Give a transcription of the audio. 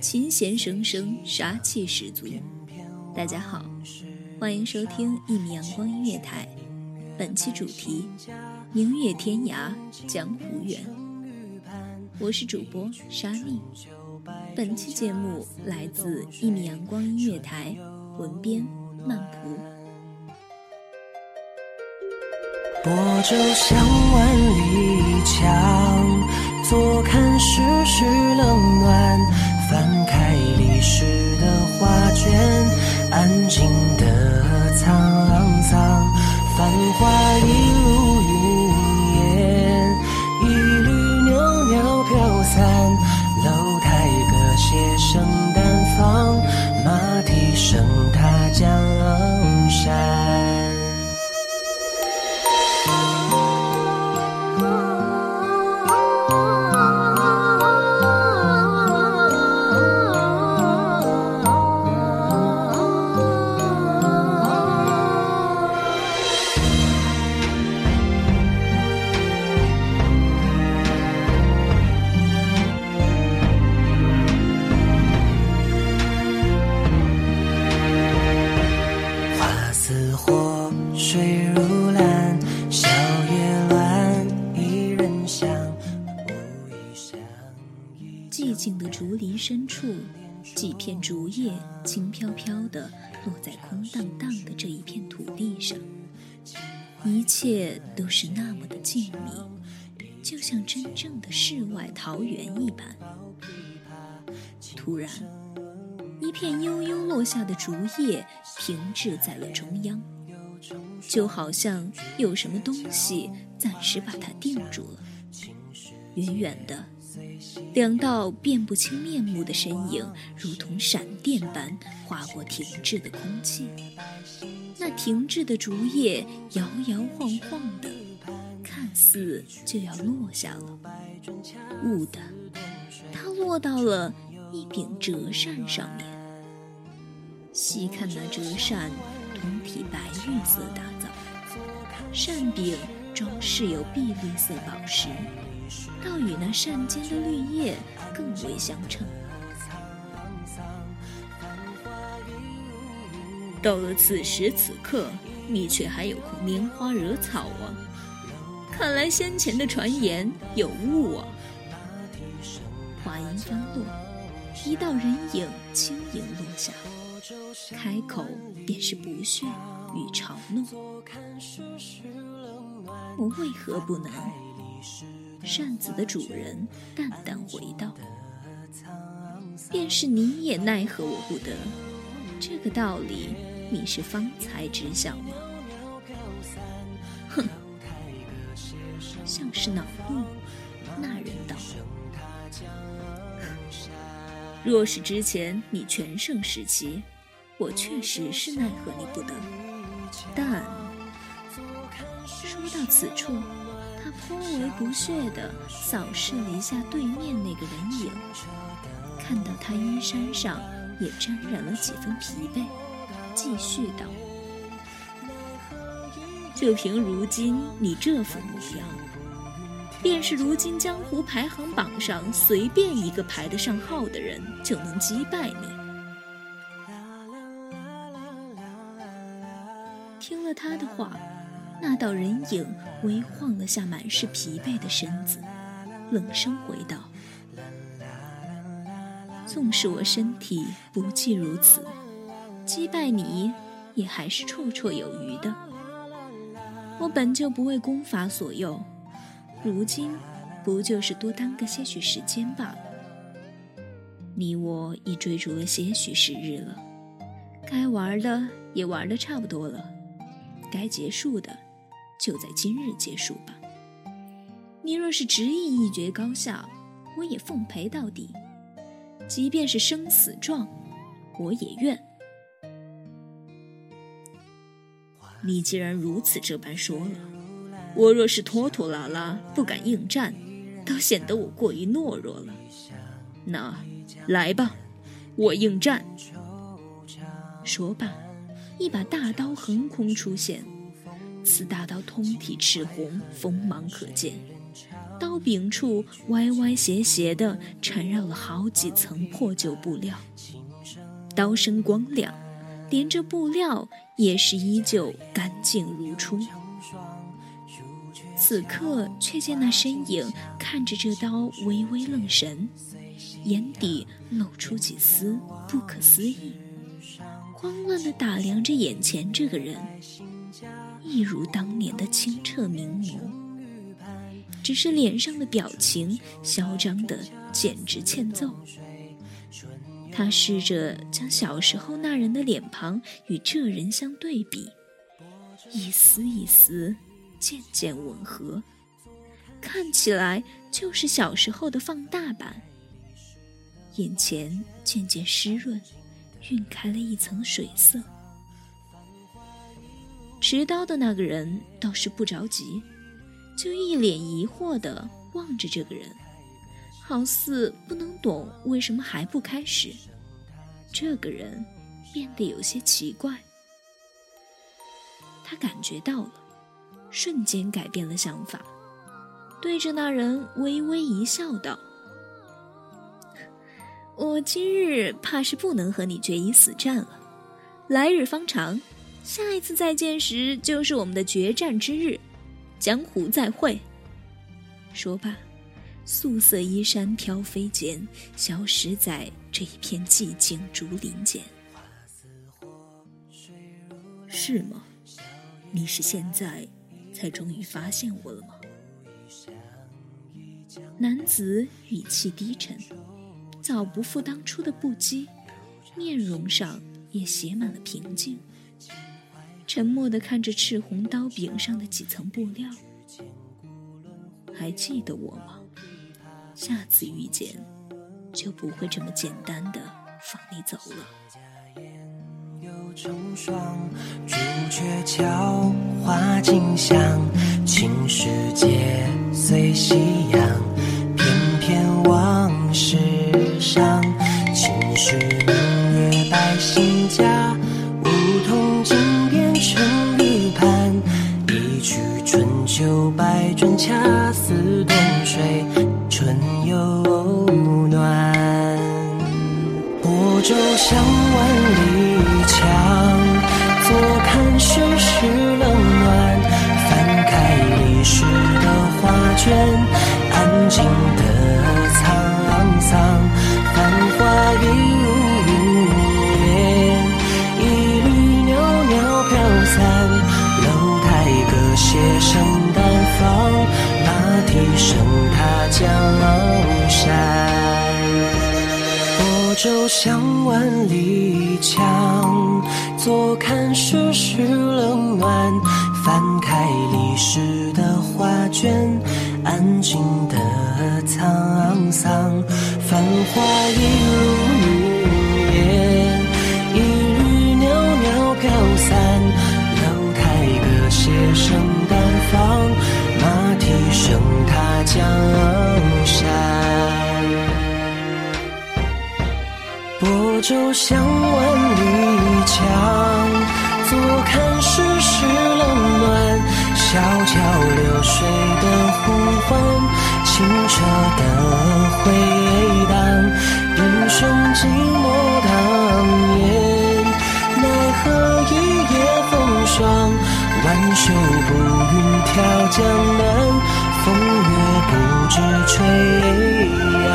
琴弦声声，杀气十足。大家好，欢迎收听一米阳光音乐台，本期主题：明月天涯，江湖远。我是主播沙莉。本期节目来自一米阳光音乐台，文编曼蒲。泊舟向万里江，坐看世事冷暖。翻开历史的画卷，安静的藏片竹叶轻飘飘地落在空荡荡的这一片土地上，一切都是那么的静谧，就像真正的世外桃源一般。突然，一片悠悠落下的竹叶停滞在了中央，就好像有什么东西暂时把它定住了。远远的。两道辨不清面目的身影，如同闪电般划过停滞的空气。那停滞的竹叶摇摇晃晃的，看似就要落下了。兀的，它落到了一柄折扇上面。细看那折扇，通体白玉色打造，扇柄装饰有碧绿色宝石。倒与那扇间的绿叶更为相称。到了此时此刻，你却还有空拈花惹草啊！看来先前的传言有误啊！话音刚落，一道人影轻盈落下，开口便是不屑与嘲弄。我为何不能？扇子的主人淡淡回道：“便是你也奈何我不得，这个道理你是方才知晓吗？”哼，像是恼怒。那人道：“若是之前你全盛时期，我确实是奈何你不得。但说到此处。”他颇为不屑地扫视了一下对面那个人影，看到他衣衫上也沾染了几分疲惫，继续道：“就凭如今你这副模样，便是如今江湖排行榜上随便一个排得上号的人，就能击败你。”听了他的话。那道人影微晃了下满是疲惫的身子，冷声回道：“纵使我身体不济如此，击败你也还是绰绰有余的。我本就不为功法所诱，如今不就是多耽搁些许时间罢了。你我已追逐了些许时日了，该玩的也玩的差不多了，该结束的。”就在今日结束吧。你若是执意一决高下，我也奉陪到底；即便是生死状，我也愿。你既然如此这般说了，我若是拖拖拉拉不敢应战，倒显得我过于懦弱了。那来吧，我应战。说罢，一把大刀横空出现。此大刀通体赤红，锋芒可见，刀柄处歪歪斜斜的缠绕了好几层破旧布料，刀身光亮，连着布料也是依旧干净如初。此刻却见那身影看着这刀微微愣神，眼底露出几丝不可思议，慌乱的打量着眼前这个人。一如当年的清澈明眸，只是脸上的表情嚣张的简直欠揍。他试着将小时候那人的脸庞与这人相对比，一丝一丝渐渐吻合，看起来就是小时候的放大版。眼前渐渐湿润，晕开了一层水色。持刀的那个人倒是不着急，就一脸疑惑地望着这个人，好似不能懂为什么还不开始。这个人变得有些奇怪，他感觉到了，瞬间改变了想法，对着那人微微一笑，道：“我今日怕是不能和你决一死战了，来日方长。”下一次再见时，就是我们的决战之日，江湖再会。说罢，素色衣衫飘飞间，消失在这一片寂静竹林间。是吗？你是现在才终于发现我了吗？男子语气低沉，早不复当初的不羁，面容上也写满了平静。沉默地看着赤红刀柄上的几层布料，还记得我吗？下次遇见，就不会这么简单的放你走了。朱雀桥花径香，青石街随夕阳，春，恰似冬水春又暖。泊舟向万里江，坐看世事冷暖。翻开历史的画卷，安静的沧桑，繁华一就像万里江，坐看世事冷暖。翻开历史的画卷，安静的沧桑，繁华一如云烟，一缕袅袅飘散。楼台歌榭声淡放，马蹄。声踏江山。泊舟向万里江，坐看世事冷暖。小桥流水的呼唤，清澈的回荡。英雄寂寞当年，奈何一夜风霜。挽袖步云眺江南，风月不知吹扬。